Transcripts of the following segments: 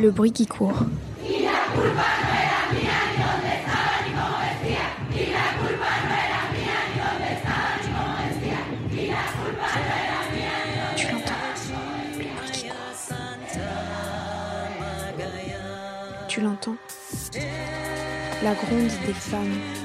Le bruit qui court. Tu l'entends La gronde des femmes.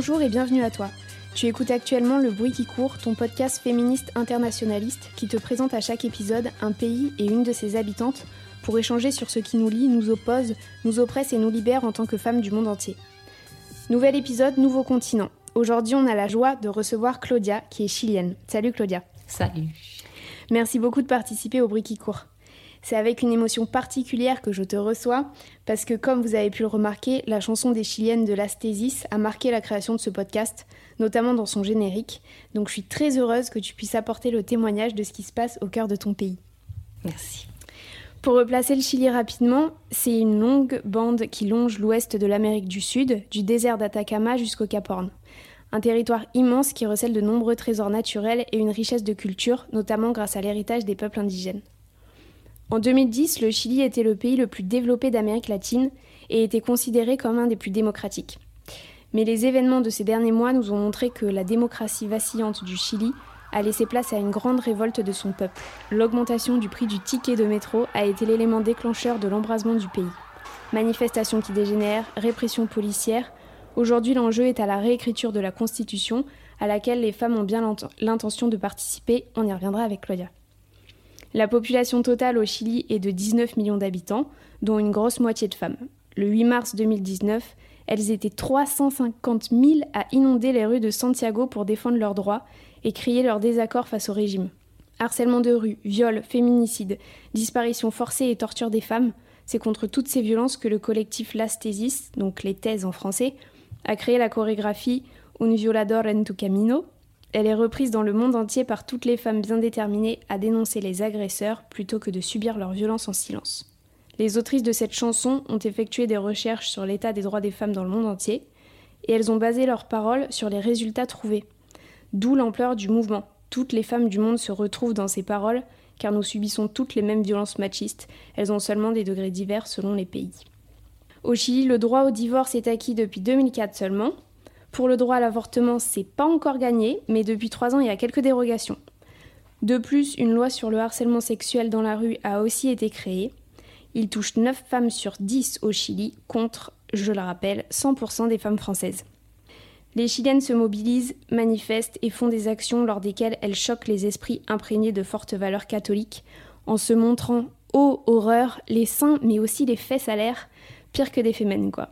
Bonjour et bienvenue à toi. Tu écoutes actuellement Le Bruit qui court, ton podcast féministe internationaliste qui te présente à chaque épisode un pays et une de ses habitantes pour échanger sur ce qui nous lie, nous oppose, nous oppresse et nous libère en tant que femmes du monde entier. Nouvel épisode, nouveau continent. Aujourd'hui, on a la joie de recevoir Claudia, qui est chilienne. Salut Claudia. Salut. Merci beaucoup de participer au Bruit qui court. C'est avec une émotion particulière que je te reçois, parce que comme vous avez pu le remarquer, la chanson des Chiliennes de l'Asthésis a marqué la création de ce podcast, notamment dans son générique. Donc je suis très heureuse que tu puisses apporter le témoignage de ce qui se passe au cœur de ton pays. Merci. Pour replacer le Chili rapidement, c'est une longue bande qui longe l'ouest de l'Amérique du Sud, du désert d'Atacama jusqu'au Cap Horn. Un territoire immense qui recèle de nombreux trésors naturels et une richesse de culture, notamment grâce à l'héritage des peuples indigènes. En 2010, le Chili était le pays le plus développé d'Amérique latine et était considéré comme un des plus démocratiques. Mais les événements de ces derniers mois nous ont montré que la démocratie vacillante du Chili a laissé place à une grande révolte de son peuple. L'augmentation du prix du ticket de métro a été l'élément déclencheur de l'embrasement du pays. Manifestations qui dégénèrent, répression policière. Aujourd'hui, l'enjeu est à la réécriture de la Constitution, à laquelle les femmes ont bien l'intention de participer. On y reviendra avec Claudia. La population totale au Chili est de 19 millions d'habitants, dont une grosse moitié de femmes. Le 8 mars 2019, elles étaient 350 000 à inonder les rues de Santiago pour défendre leurs droits et crier leur désaccord face au régime. Harcèlement de rue, viol, féminicide, disparition forcée et torture des femmes, c'est contre toutes ces violences que le collectif Las Tesis, donc les thèses en français, a créé la chorégraphie Un violador en tu camino, elle est reprise dans le monde entier par toutes les femmes bien déterminées à dénoncer les agresseurs plutôt que de subir leur violence en silence. Les autrices de cette chanson ont effectué des recherches sur l'état des droits des femmes dans le monde entier, et elles ont basé leurs paroles sur les résultats trouvés. D'où l'ampleur du mouvement. Toutes les femmes du monde se retrouvent dans ces paroles, car nous subissons toutes les mêmes violences machistes, elles ont seulement des degrés divers selon les pays. Au Chili, le droit au divorce est acquis depuis 2004 seulement, pour le droit à l'avortement, c'est pas encore gagné, mais depuis trois ans, il y a quelques dérogations. De plus, une loi sur le harcèlement sexuel dans la rue a aussi été créée. Il touche 9 femmes sur 10 au Chili, contre, je le rappelle, 100% des femmes françaises. Les Chiliennes se mobilisent, manifestent et font des actions lors desquelles elles choquent les esprits imprégnés de fortes valeurs catholiques, en se montrant, ô horreur, les seins mais aussi les fesses à l'air, pire que des fémènes quoi.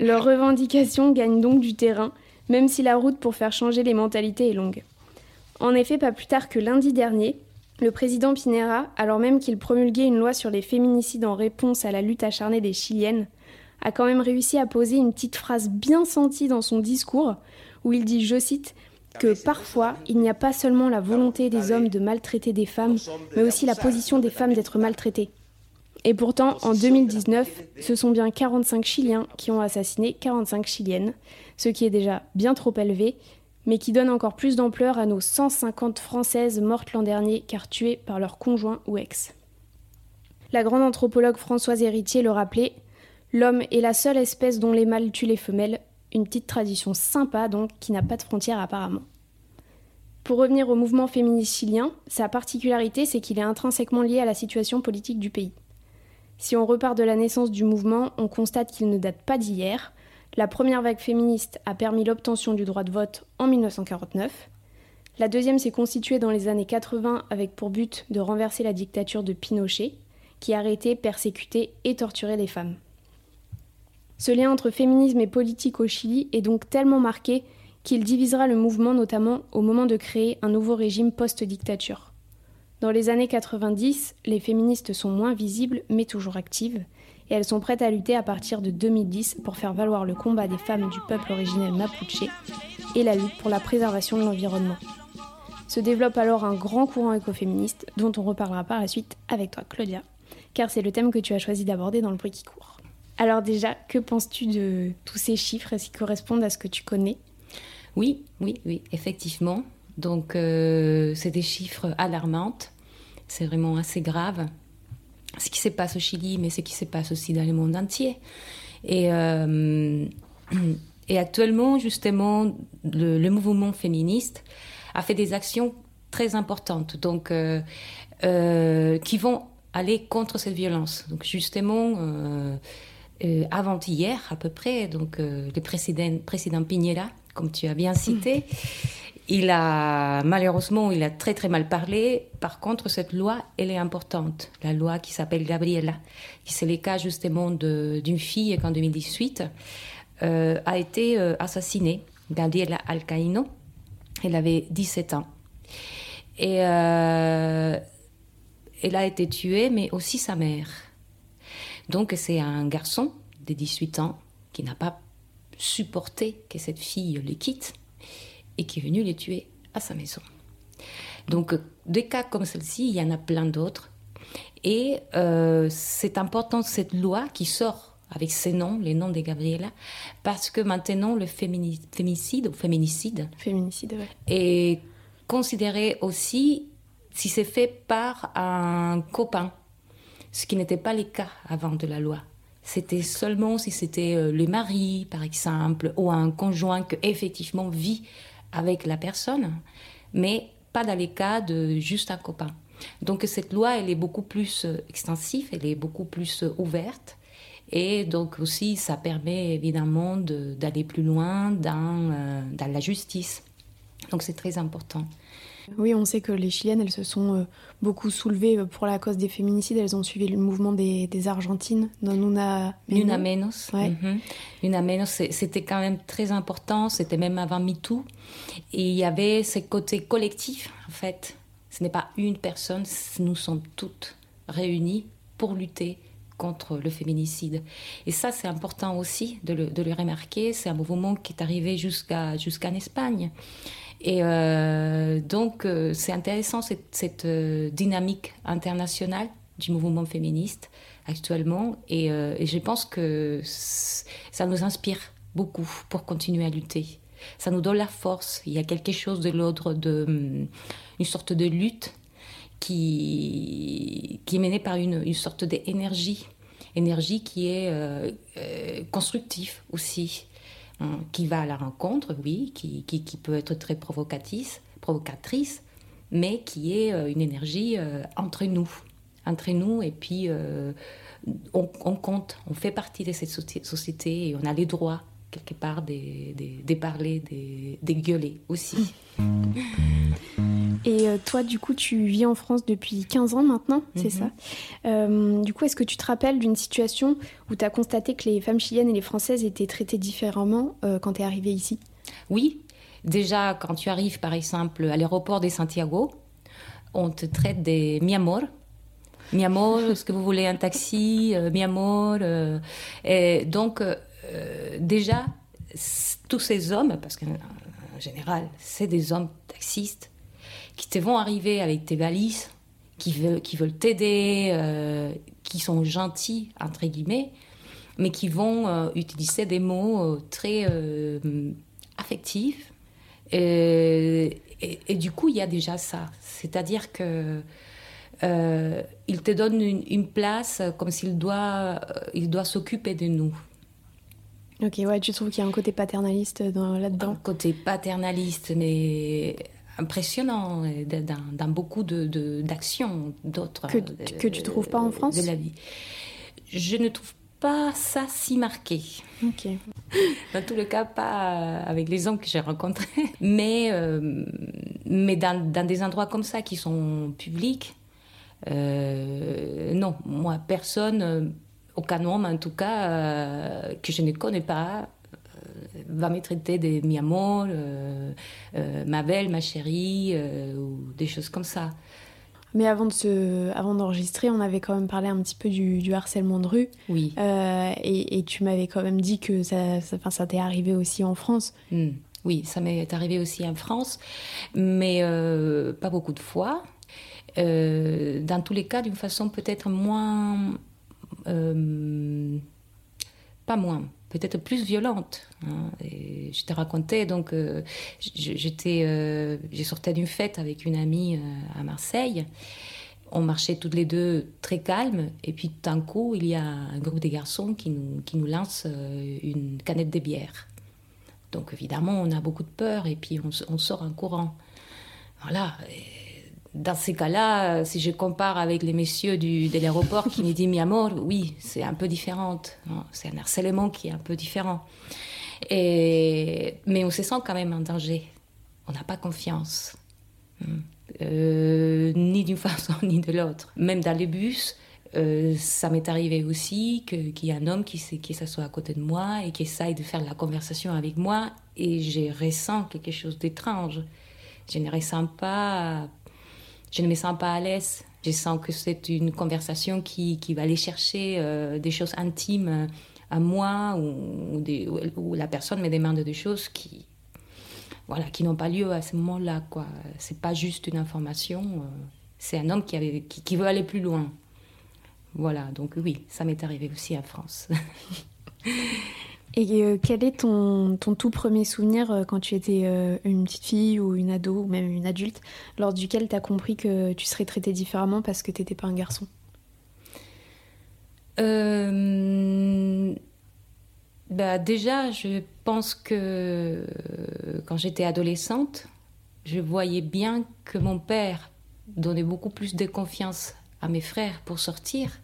Leurs revendications gagnent donc du terrain, même si la route pour faire changer les mentalités est longue. En effet, pas plus tard que lundi dernier, le président Pinera, alors même qu'il promulguait une loi sur les féminicides en réponse à la lutte acharnée des Chiliennes, a quand même réussi à poser une petite phrase bien sentie dans son discours, où il dit, je cite, que parfois, il n'y a pas seulement la volonté des hommes de maltraiter des femmes, mais aussi la position des femmes d'être maltraitées. Et pourtant, en 2019, ce sont bien 45 Chiliens qui ont assassiné 45 Chiliennes, ce qui est déjà bien trop élevé, mais qui donne encore plus d'ampleur à nos 150 Françaises mortes l'an dernier car tuées par leur conjoint ou ex. La grande anthropologue Françoise Héritier le rappelait L'homme est la seule espèce dont les mâles tuent les femelles, une petite tradition sympa donc qui n'a pas de frontières apparemment. Pour revenir au mouvement féministe chilien, sa particularité c'est qu'il est intrinsèquement lié à la situation politique du pays. Si on repart de la naissance du mouvement, on constate qu'il ne date pas d'hier. La première vague féministe a permis l'obtention du droit de vote en 1949. La deuxième s'est constituée dans les années 80 avec pour but de renverser la dictature de Pinochet, qui arrêtait, persécutait et torturait les femmes. Ce lien entre féminisme et politique au Chili est donc tellement marqué qu'il divisera le mouvement notamment au moment de créer un nouveau régime post-dictature. Dans les années 90, les féministes sont moins visibles mais toujours actives, et elles sont prêtes à lutter à partir de 2010 pour faire valoir le combat des femmes du peuple originel mapuche et la lutte pour la préservation de l'environnement. Se développe alors un grand courant écoféministe dont on reparlera par la suite avec toi Claudia, car c'est le thème que tu as choisi d'aborder dans le bruit qui court. Alors déjà, que penses-tu de tous ces chiffres Est-ce qu'ils correspondent à ce que tu connais? Oui, oui, oui, effectivement. Donc, euh, c'est des chiffres alarmants. C'est vraiment assez grave. Ce qui se passe au Chili, mais ce qui se passe aussi dans le monde entier. Et, euh, actuellement, justement, le, mouvement féministe a fait des actions très importantes, donc euh, qui vont aller contre cette violence. Donc, justement, avant-hier à peu près, donc le président, président Piñera, comme tu as bien cité, il a, malheureusement, il a très très mal parlé. Par contre, cette loi, elle est importante. La loi qui s'appelle Gabriela, qui c'est le cas justement d'une fille qui en 2018 euh, a été euh, assassinée, Gabriela Alcaino. Elle avait 17 ans. Et euh, elle a été tuée, mais aussi sa mère. Donc c'est un garçon de 18 ans qui n'a pas supporté que cette fille le quitte et qui est venu les tuer à sa maison. Donc, des cas comme celle-ci, il y en a plein d'autres. Et euh, c'est important cette loi qui sort avec ces noms, les noms de Gabriela, parce que maintenant le féminicide ou féminicide, féminicide est considéré aussi si c'est fait par un copain, ce qui n'était pas le cas avant de la loi. C'était seulement si c'était euh, le mari, par exemple, ou un conjoint qui effectivement vit avec la personne, mais pas dans les cas de juste un copain. Donc cette loi, elle est beaucoup plus euh, extensive, elle est beaucoup plus euh, ouverte. Et donc aussi, ça permet évidemment d'aller plus loin dans, euh, dans la justice. Donc c'est très important. Oui, on sait que les Chiliennes, elles se sont euh, beaucoup soulevées euh, pour la cause des féminicides. Elles ont suivi le mouvement des, Argentines, non Nuna Menos. Nuna Menos. Nuna Menos, c'était quand même très important. C'était même avant MeToo. Et il y avait ce côté collectif, en fait. Ce n'est pas une personne, nous sommes toutes réunies pour lutter contre le féminicide. Et ça, c'est important aussi de le, de le remarquer. C'est un mouvement qui est arrivé jusqu'à jusqu'en Espagne. Et euh, donc, euh, c'est intéressant cette, euh, dynamique internationale du mouvement féministe actuellement. Et, je pense que ça nous inspire beaucoup pour continuer à lutter. Ça nous donne la force. Il y a quelque chose de l'ordre de hum, une sorte de lutte qui, qui est menée par une, une sorte d'énergie, énergie qui est constructive aussi. Hein, qui va à la rencontre, oui, qui, qui, peut être très provocatrice, provocatrice, mais qui est euh, une énergie euh, entre nous, entre nous, et puis euh, on, compte, on fait partie de cette société et on a les droits quelque part des, des, parler, des, des gueuler aussi. Et euh, toi, du coup, tu vis en France depuis 15 ans maintenant, c'est mhm. ça? Euh, Du coup, est-ce que tu te rappelles d'une situation où tu as constaté que les femmes chiliennes et les françaises étaient traitées différemment euh, quand tu es arrivée ici? Oui. Déjà, quand tu arrives, par exemple, à l'aéroport de Santiago, on te traite des mi amor. Mi amor, est-ce que vous voulez un taxi? Mi amor. et donc, déjà, tous ces hommes, parce qu'en général, c'est des hommes taxistes, qui te vont arriver avec tes valises, qui veulent, qui veulent t'aider, euh, qui sont gentils, entre guillemets, mais qui vont euh, utiliser des mots euh, très affectifs. Et, et, du coup, il y a déjà ça. C'est-à-dire que il te donne une, place comme s'il doit, il doit s'occuper de nous. Ok, ouais, tu trouves qu'il y a un côté paternaliste là-dedans? Un côté paternaliste, mais impressionnant dans, beaucoup d'actions de, d'autres. Que, que tu ne trouves pas en France De la vie. Je ne trouve pas ça si marqué. Ok. Dans tous les cas, pas avec les hommes que j'ai rencontrés, mais, euh, mais dans, dans, des endroits comme ça qui sont publics, euh, non, moi, personne, aucun homme en tout cas, euh, que je ne connais pas, va me traiter de mi amor, euh, euh, ma belle, ma chérie, euh, ou des choses comme ça. Mais avant de se, avant d'enregistrer, on avait quand même parlé un petit peu du, harcèlement de rue. Oui. Et, tu m'avais quand même dit que ça, ça, ça t'est arrivé aussi en France. Hmm. Oui, ça m'est arrivé aussi en France, mais pas beaucoup de fois. dans tous les cas, d'une façon peut-être moins pas moins, peut-être plus violente. Hein. Je te racontais, donc, euh, j'étais, euh, j'ai sorti d'une fête avec une amie euh, à Marseille. On marchait toutes les deux très calmes, et puis d'un coup, il y a un groupe de garçons qui nous, qui nous lance une canette de bière. Donc évidemment, on a beaucoup de peur, et puis on sort en courant. Voilà. Dans ces cas-là, si je compare avec les messieurs du, de l'aéroport qui me disent mi amour, oui, c'est un peu différent. Hein. C'est un harcèlement qui est un peu différent. Et, mais on se sent quand même en danger. On n'a pas confiance. Hmm. Euh, ni d'une façon ni de l'autre. Même dans les bus, euh, ça m'est arrivé aussi qu'il y ait un homme qui, qui s'assoit à côté de moi et qui essaye de faire la conversation avec moi et je ressens quelque chose d'étrange. Je ne ressens pas, je ne me sens pas à l'aise. Je sens que c'est une conversation qui, qui va aller chercher euh, des choses intimes à moi ou, ou, la personne me demande des choses qui, voilà, qui n'ont pas lieu à ce moment-là. Quoi. C'est pas juste une information, euh, c'est un homme qui, avait, qui, veut aller plus loin. Voilà, donc oui, ça m'est arrivé aussi en France. Et euh, quel est ton, tout premier souvenir euh, quand tu étais une petite fille ou une ado ou même une adulte, lors duquel tu as compris que tu serais traitée différemment parce que tu n'étais pas un garçon? Euh, bah Déjà, je pense que quand j'étais adolescente, je voyais bien que mon père donnait beaucoup plus de confiance à mes frères pour sortir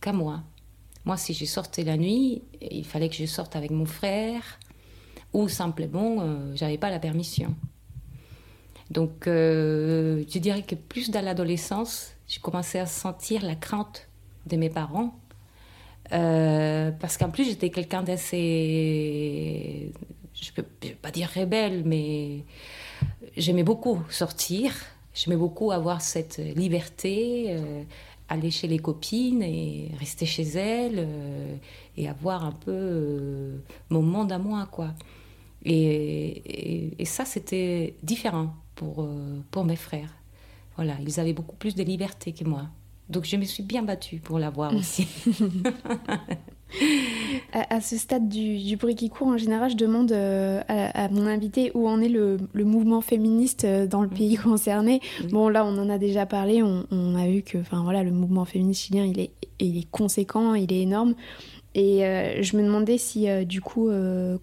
qu'à moi. Moi, si je sortais la nuit, il fallait que je sorte avec mon frère ou simplement, euh, j'avais pas la permission. Donc, euh, je dirais que plus dans l'adolescence, j'ai commencé à sentir la crainte de mes parents euh, parce qu'en plus, j'étais quelqu'un d'assez. Je ne peux pas dire rebelle, mais j'aimais beaucoup sortir. J'aimais beaucoup avoir cette liberté, euh, aller chez les copines et rester chez elles euh, et avoir un peu mon monde à moi, quoi. Et, et ça, c'était différent pour, pour mes frères. Voilà, ils avaient beaucoup plus de liberté que moi. Donc je me suis bien battue pour l'avoir aussi. à, ce stade du, bruit qui court, en général, je demande euh, à, mon invité où en est le, mouvement féministe euh, dans le pays concerné. Bon, là, on en a déjà parlé. On, a vu que, enfin voilà, le mouvement féministe chilien, il est, il est conséquent, il est énorme. Et euh, je me demandais si, du coup,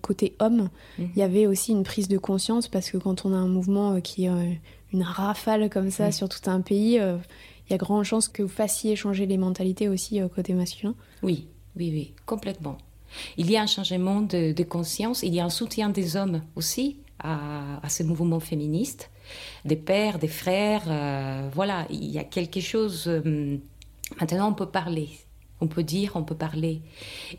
côté homme, mhm. il y avait aussi une prise de conscience, parce que quand on a un mouvement qui est une rafale comme ça sur tout un pays, il y a grande chance que vous fassiez changer les mentalités aussi côté masculin. Oui, oui, oui, complètement. Il y a un changement de, conscience, il y a un soutien des hommes aussi à, ce mouvement féministe, des pères, des frères. Euh, voilà, il y a quelque chose. Euh, maintenant, on peut parler, on peut dire, on peut parler.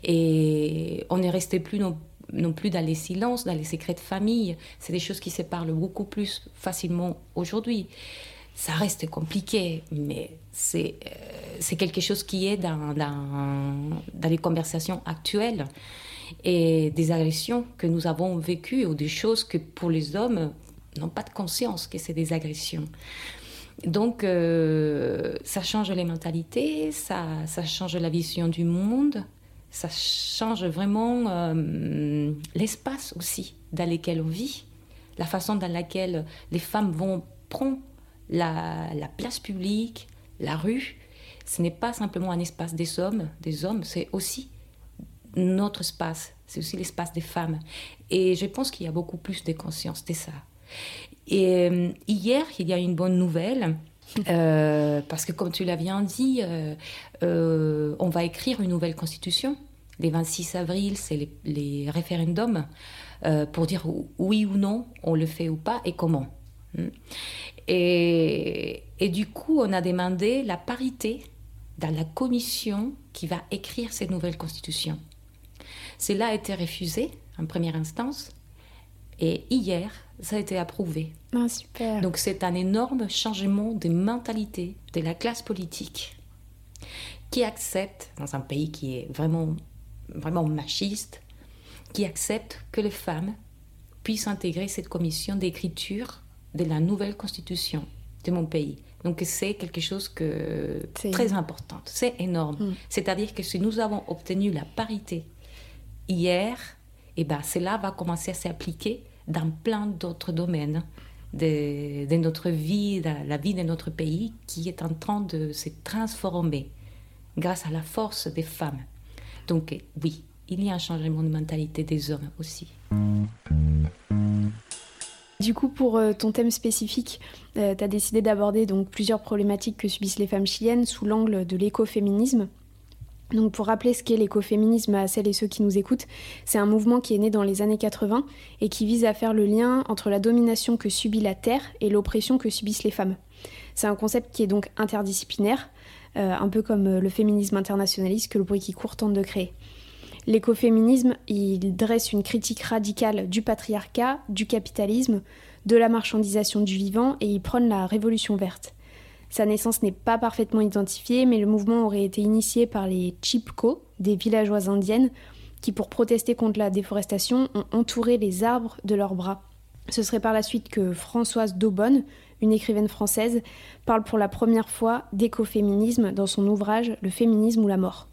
Et on n'est resté plus non, plus dans les silences, dans les secrets de famille. C'est des choses qui se parlent beaucoup plus facilement aujourd'hui ça reste compliqué, mais c'est euh, quelque chose qui est dans, dans, les conversations actuelles et des agressions que nous avons vécues ou des choses que pour les hommes n'ont pas de conscience que c'est des agressions. Donc euh, ça change les mentalités, ça, ça, change la vision du monde, ça change vraiment euh, l'espace aussi dans lequel on vit, la façon dans laquelle les femmes vont prendre la, place publique, la rue, ce n'est pas simplement un espace des hommes, des hommes, c'est aussi notre espace, c'est aussi l'espace des femmes. Et je pense qu'il y a beaucoup plus de conscience de ça. Et euh, hier, il y a une bonne nouvelle. Euh, parce que comme tu l'as bien dit, euh, on va écrire une nouvelle constitution. Les 26 avril, c'est les, les, référendums pour dire oui ou non, on le fait ou pas et comment. Hmm. Et, du coup, on a demandé la parité dans la commission qui va écrire cette nouvelle constitution. Cela a été refusé en première instance et hier, ça a été approuvé. Ah, super. Donc c'est un énorme changement de mentalité de la classe politique qui accepte, dans un pays qui est vraiment, vraiment machiste, qui accepte que les femmes puissent intégrer cette commission d'écriture de la nouvelle constitution de mon pays. Donc c'est quelque chose que très important, c'est énorme. Mm. C'est-à-dire que si nous avons obtenu la parité hier, et eh ben, cela va commencer à s'appliquer dans plein d'autres domaines de, de, notre vie, de la vie de notre pays, qui est en train de se transformer grâce à la force des femmes. Donc oui, il y a un changement de mentalité des hommes aussi. Du coup, pour euh, ton thème spécifique, euh, tu as décidé d'aborder donc plusieurs problématiques que subissent les femmes chiliennes sous l'angle de l'écoféminisme. Donc pour rappeler ce qu'est l'écoféminisme à celles et ceux qui nous écoutent, c'est un mouvement qui est né dans les années 80 et qui vise à faire le lien entre la domination que subit la Terre et l'oppression que subissent les femmes. C'est un concept qui est donc interdisciplinaire, euh, un peu comme le féminisme internationaliste que le bruit qui court tente de créer. L'écoféminisme, il dresse une critique radicale du patriarcat, du capitalisme, de la marchandisation du vivant et il prône la révolution verte. Sa naissance n'est pas parfaitement identifiée, mais le mouvement aurait été initié par les Chipko, des villageoises indiennes, qui, pour protester contre la déforestation, ont entouré les arbres de leurs bras. Ce serait par la suite que Françoise Daubonne, une écrivaine française, parle pour la première fois d'écoféminisme dans son ouvrage Le féminisme ou la mort.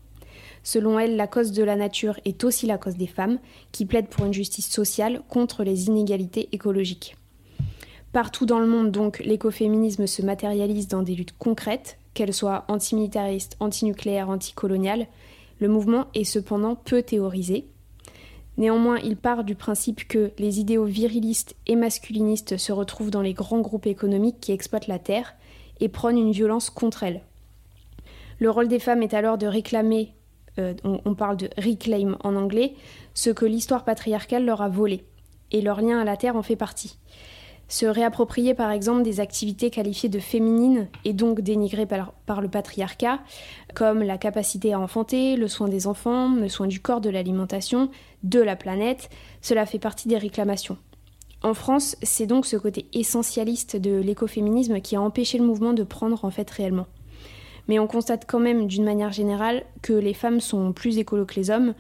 Selon elle, la cause de la nature est aussi la cause des femmes, qui plaident pour une justice sociale contre les inégalités écologiques. Partout dans le monde, donc, l'écoféminisme se matérialise dans des luttes concrètes, qu'elles soient antimilitaristes, antinucléaires, anticoloniales. Le mouvement est cependant peu théorisé. Néanmoins, il part du principe que les idéaux virilistes et masculinistes se retrouvent dans les grands groupes économiques qui exploitent la Terre et prônent une violence contre elle. Le rôle des femmes est alors de réclamer euh, on, parle de reclaim en anglais, ce que l'histoire patriarcale leur a volé. Et leur lien à la terre en fait partie. Se réapproprier par exemple des activités qualifiées de féminines et donc dénigrées par, par, le patriarcat, comme la capacité à enfanter, le soin des enfants, le soin du corps, de l'alimentation, de la planète, cela fait partie des réclamations. En France, c'est donc ce côté essentialiste de l'écoféminisme qui a empêché le mouvement de prendre en fait réellement. Mais on constate quand même d'une manière générale que les femmes sont plus écolos que les hommes,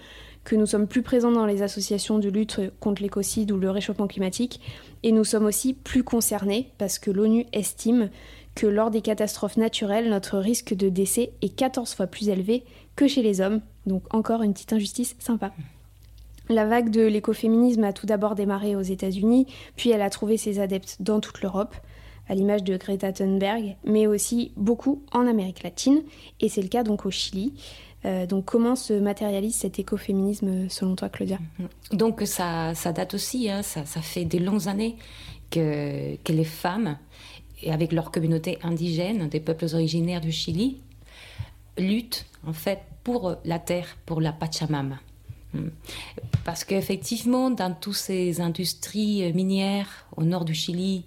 que nous sommes plus présents dans les associations de lutte contre l'écocide ou le réchauffement climatique, et nous sommes aussi plus concernés parce que l'ONU estime que lors des catastrophes naturelles, notre risque de décès est 14 fois plus élevé que chez les hommes, donc encore une petite injustice sympa. La vague de l'écoféminisme a tout d'abord démarré aux États-Unis, puis elle a trouvé ses adeptes dans toute l'Europe à l'image de Greta Thunberg, mais aussi beaucoup en Amérique latine, et c'est le cas donc au Chili. Euh, donc comment se matérialise cet écoféminisme selon toi, Claudia? Mhm. Donc ça, ça date aussi, hein, ça, ça, fait des longues années que, que les femmes, et avec leur communauté indigène, des peuples originaires du Chili, luttent en fait pour la terre, pour la Pachamama. Hmm. Parce qu'effectivement, dans toutes ces industries minières au nord du Chili,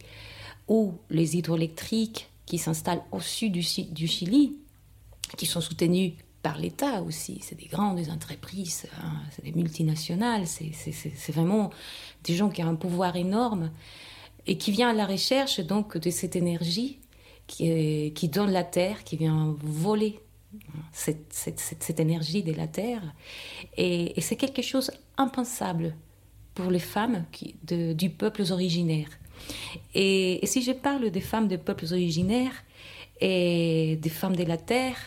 ou les hydroélectriques qui s'installent au sud du, Chili, qui sont soutenus par l'État aussi. C'est des grandes entreprises, hein, c'est des multinationales, c'est vraiment des gens qui ont un pouvoir énorme et qui viennent à la recherche donc de cette énergie qui, donne la terre, qui vient voler cette, énergie de la terre. Et, c'est quelque chose impensable pour les femmes du peuple originaire. Et, si je parle des femmes des peuples originaires et des femmes de la terre,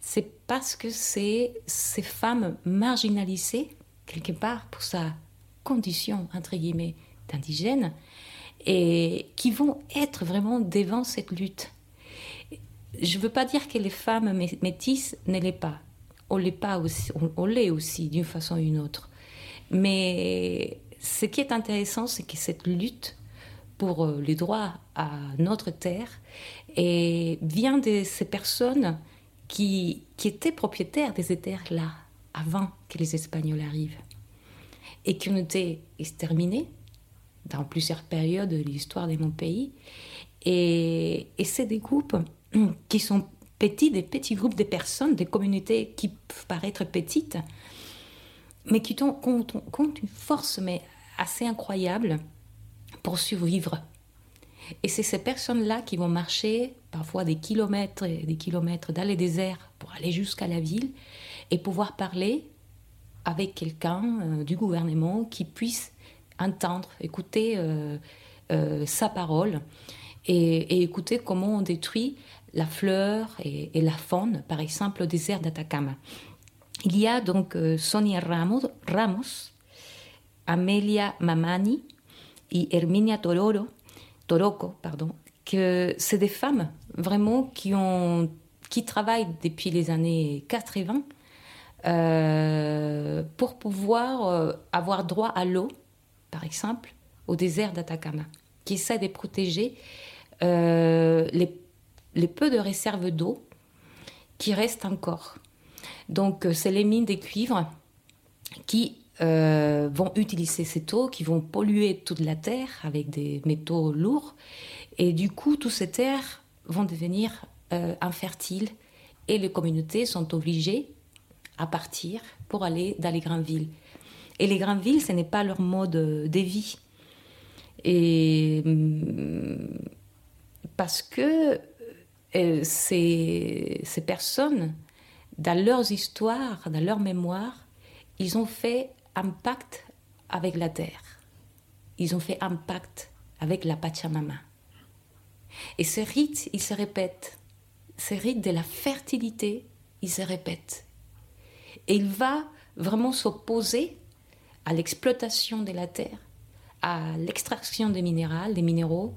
c'est parce que c'est ces femmes marginalisées, quelque part, pour sa condition, entre guillemets, d'indigène, et qui vont être vraiment devant cette lutte. Je ne veux pas dire que les femmes métisses ne l'est pas. On l'est pas aussi, on l'est aussi d'une façon ou d'une autre. Mais ce qui est intéressant, c'est que cette lutte pour euh, les droits à notre terre. Et vient de ces personnes qui, qui étaient propriétaires de ces terres-là avant que les Espagnols arrivent. Et qui ont été exterminés dans plusieurs périodes de l'histoire de mon pays. Et, et c'est des groupes qui sont petits, des petits groupes de personnes, des communautés qui peuvent paraître petites, mais qui ont, une force mais assez incroyable pour survivre. Et c'est ces personnes-là qui vont marcher parfois des kilomètres et des kilomètres dans les déserts pour aller jusqu'à la ville et pouvoir parler avec quelqu'un euh, du gouvernement qui puisse entendre, écouter euh, euh, sa parole et, écouter comment on détruit la fleur et, la faune, par exemple au désert d'Atacama. Il y a donc Sonia Ramos, Ramos, Amelia Mamani et Herminia Tororo, Toroco, pardon, que c'est des femmes vraiment qui, ont, qui travaillent depuis les années 80 euh, pour pouvoir euh, avoir droit à l'eau, par exemple, au désert d'Atacama, qui essaie de protéger euh, les, les peu de réserves d'eau qui restent encore. Donc, c'est les mines de cuivre qui vont utiliser cette eau, qui vont polluer toute la terre avec des métaux lourds. Et du coup, tous ces terres vont devenir infertiles et les communautés sont obligées à partir pour aller dans les grandes villes. Et les grandes villes, ce n'est pas leur mode de vie. Et mm, parce que euh, ces, ces personnes, dans leurs histoires, dans leur mémoire, ils ont fait un pacte avec la terre. Ils ont fait un pacte avec la Pachamama. Et ce rite, il se répète. Ce rite de la fertilité, il se répète. Et il va vraiment s'opposer à l'exploitation de la terre, à l'extraction des minéraux.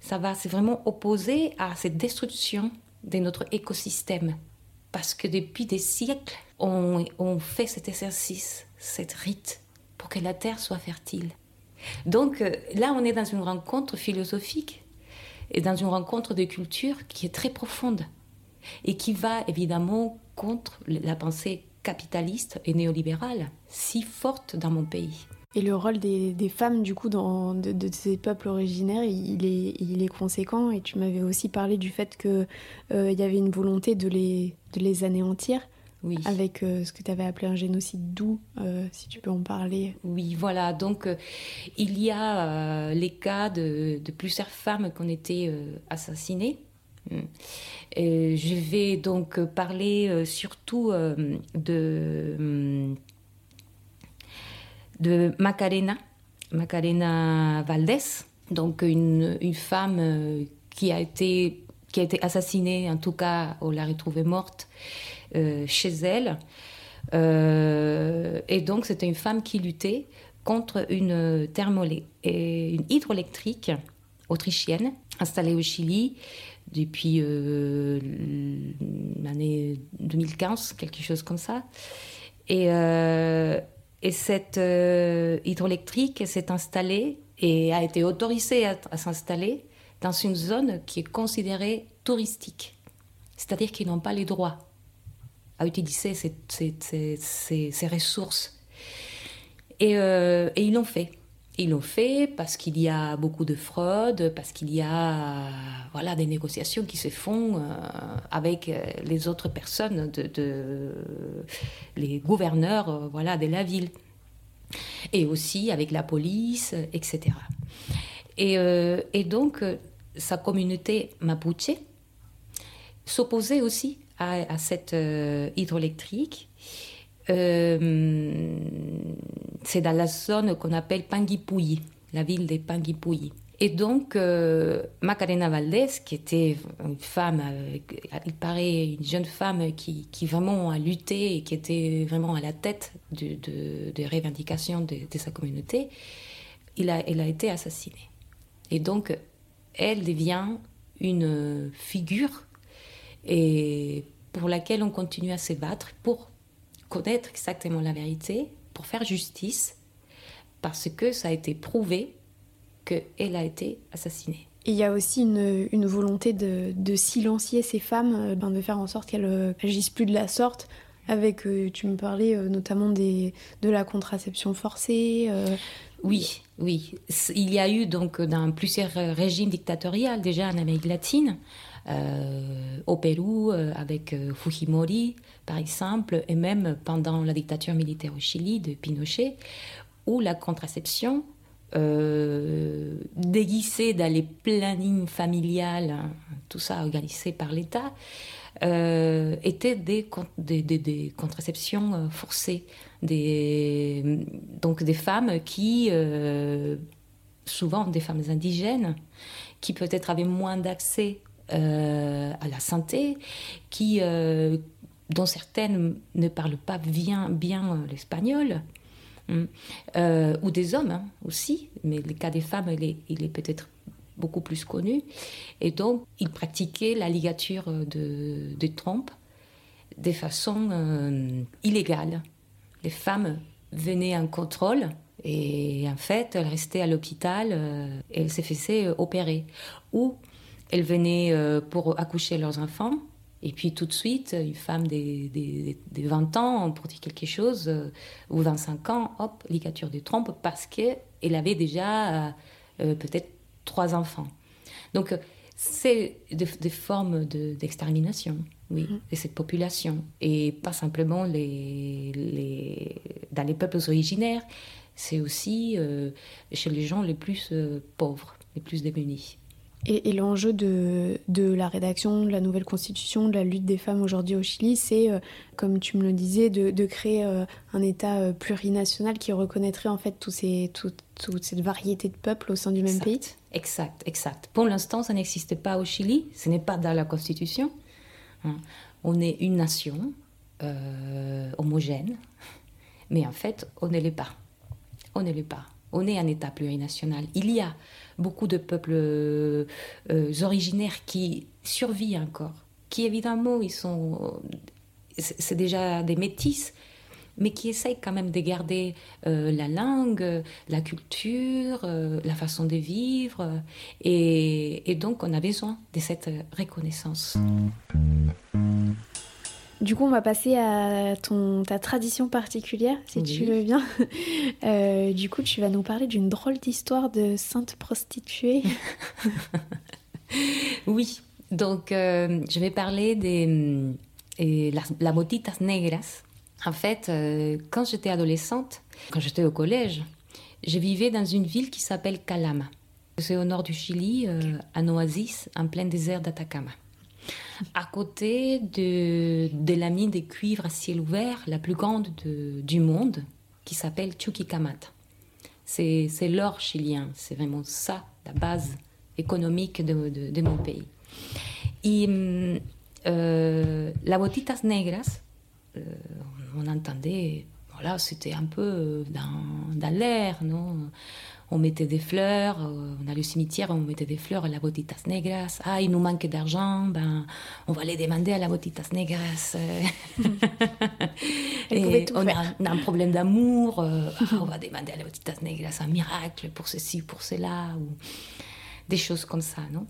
Ça va, c'est vraiment opposé à cette destruction de notre écosystème. Parce que depuis des siècles, on fait cet exercice, cette rite, pour que la terre soit fertile. Donc euh, là, on est dans une rencontre philosophique et dans une rencontre de culture qui est très profonde et qui va évidemment contre la pensée capitaliste et néolibérale si forte dans mon pays. Et le rôle des, femmes, du coup, dans, de, ces peuples originaires, il est, il est conséquent. Et tu m'avais aussi parlé du fait qu'il euh, y avait une volonté de les, de les anéantir. Oui. Avec euh, ce que tu avais appelé un génocide doux, euh, si tu peux en parler. Oui, voilà. Donc, il y a les cas de, de, plusieurs femmes qui ont été assassinées Mm. je vais donc parler euh, surtout euh, de, mm, de Macarena, Macarena Valdés, donc une, une femme euh, qui a été qui a été assassinée, en tout cas, on l'a retrouvée morte chez elle. et donc, c'était une femme qui luttait contre une thermolée et une hydroélectrique autrichienne installée au Chili depuis euh, l'année 2015, quelque chose comme ça. Et, euh, et cette euh, hydroélectrique s'est installée et a été autorisée à, s'installer dans une zone qui est considérée touristique. C'est-à-dire qu'ils n'ont pas les droits à utiliser ces, ces, ces, ces ressources. Et, et ils l'ont fait. Ils l'ont fait parce qu'il y a beaucoup de fraude, parce qu'il y a voilà, des négociations qui se font euh, avec euh, les autres personnes, de, les gouverneurs euh, voilà, de la ville. Et aussi avec la police, etc. Et, et donc, sa communauté mapuche s'opposait aussi à, cette hydroélectrique euh, c'est dans la zone qu'on appelle Panguipulli, la ville de Panguipulli. Et donc, euh, Macarena Valdés, qui était une femme, euh, il paraît une jeune femme qui, vraiment a lutté et qui était vraiment à la tête des de, de revendications de, de, sa communauté, il a, elle a été assassinée. Et donc, elle devient une figure et pour laquelle on continue à se battre pour connaître exactement la vérité, pour faire justice, parce que ça a été prouvé qu'elle a été assassinée. il y a aussi une, une volonté de, de, silencier ces femmes, euh, ben, de faire en sorte qu'elles euh, agissent plus de la sorte. Avec, euh, tu me parlais notamment des, de la contraception forcée. Oui, oui. Il y a eu donc dans plusieurs régimes dictatoriaux déjà en Amérique latine, au Pérou avec Fujimori, par exemple, et même pendant la dictature militaire au Chili de Pinochet, où la contraception, euh, déguisée dans les plannings familiales, hein, tout ça organisé par l'État, euh, était des, contraceptions euh, forcées, donc des femmes qui, euh, souvent des femmes indigènes, qui peut-être avaient moins d'accès à la santé, qui dont certaines ne parlent pas bien, bien l'espagnol, hein, euh, ou des hommes hein, aussi, mais le cas des femmes, il est, il peut-être beaucoup plus connu. Et donc, ils pratiquaient la ligature de, de trompes de façon euh, illégale. Les femmes venaient en contrôle et en fait, elles restaient à l'hôpital euh, et elles se faisaient opérer. Ou elles venaient pour accoucher leurs enfants et puis tout de suite, une femme des, des, 20 ans, pour dire quelque chose, euh, ou 25 ans, hop, ligature des trompes, parce qu'elle avait déjà euh, euh, peut-être trois enfants. Donc c'est des, formes d'extermination, oui, mm-hmm. de cette population. Et pas simplement les, les, dans les peuples originaires, c'est aussi chez les gens les plus pauvres, les plus démunis. Et, l'enjeu de, de, la rédaction de la nouvelle constitution, de la lutte des femmes aujourd'hui au Chili, c'est, euh, comme tu me le disais, de, de créer euh, un État euh, plurinational qui reconnaîtrait en fait tous ces, toute cette variété de peuples au sein du même pays. Exact, exact. Pour l'instant, ça n'existe pas au Chili, ce n'est pas dans la constitution. Hein. On est une nation homogène, mais en fait, on ne l'est pas. On ne l'est pas. On est un État plurinational. Il y a beaucoup de peuples euh, originaires qui survivent encore, qui évidemment, ils sont, c'est déjà des métis, mais qui essayent quand même de garder euh, la langue, la culture, euh, la façon de vivre. Et, donc, on a besoin de cette reconnaissance. Du coup, on va passer à ton, ta tradition particulière, si tu veux bien. Euh, du coup, tu vas nous parler d'une drôle d'histoire de sainte prostituée. oui, donc euh, je vais parler des et la, la motitas negras. En fait, euh, quand j'étais adolescente, quand j'étais au collège, je vivais dans une ville qui s'appelle Calama. C'est au nord du Chili, un oasis en plein désert d'Atacama à côté de, de, la mine de cuivre à ciel ouvert, la plus grande du monde, qui s'appelle Chuquicamata. C'est l'or chilien, c'est vraiment ça, la base économique de, de, mon pays. Et euh, la botitas negras, euh, on entendait, voilà, c'était un peu dans, dans l'air, non? On mettait des fleurs, euh, on a le cimetière, on mettait des fleurs à la botitas negras. Ah, il nous manque d'argent, ben, on va aller demander à la botitas negras. Et on a, un problème d'amour, euh, ah, on va demander à la botitas negras un miracle pour ceci, pour cela, ou des choses comme ça, non?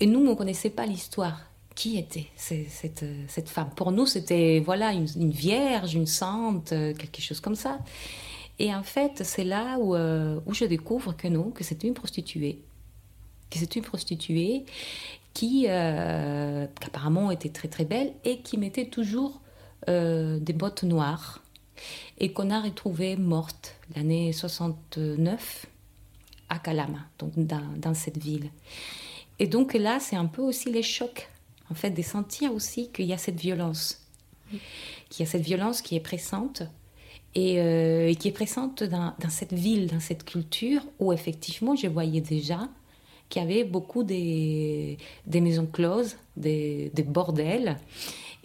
Et nous, on ne connaissait pas l'histoire qui était cette, cette, femme? Pour nous, c'était voilà une, une, vierge, une sainte, quelque chose comme ça. Et en fait, c'est là où, euh, où, je découvre que non, que c'est une prostituée. Que c'est une prostituée qui, euh, apparemment était très très belle et qui mettait toujours euh, des bottes noires et qu'on a retrouvée morte l'année 69 à Calama, donc dans, dans, cette ville. Et donc là, c'est un peu aussi les chocs, en fait, de sentir aussi qu'il y a cette violence, qu'il y a cette violence qui est pressante euh, et, qui est présente dans, cette ville, dans cette culture où effectivement je voyais déjà qu'il y avait beaucoup des, maisons closes, des, bordels,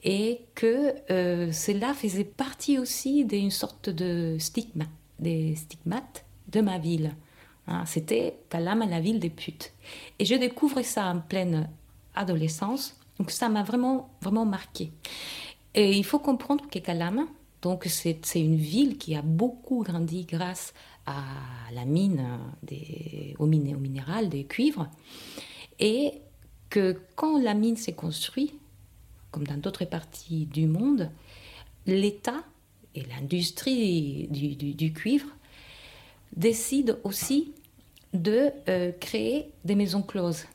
et que euh, cela faisait partie aussi d'une sorte de stigma, de ma ville. Hein, C'était Calama, la ville des putes. Et je découvre ça en pleine adolescence, donc ça m'a vraiment, vraiment marqué. Et il faut comprendre que Calama, donc c'est une ville qui a beaucoup grandi grâce à la mine, des, au, miné, au minéral, des cuivres. Et que quand la mine s'est construite, comme dans d'autres parties du monde, l'État et l'industrie du, cuivre décident aussi de euh, créer des maisons closes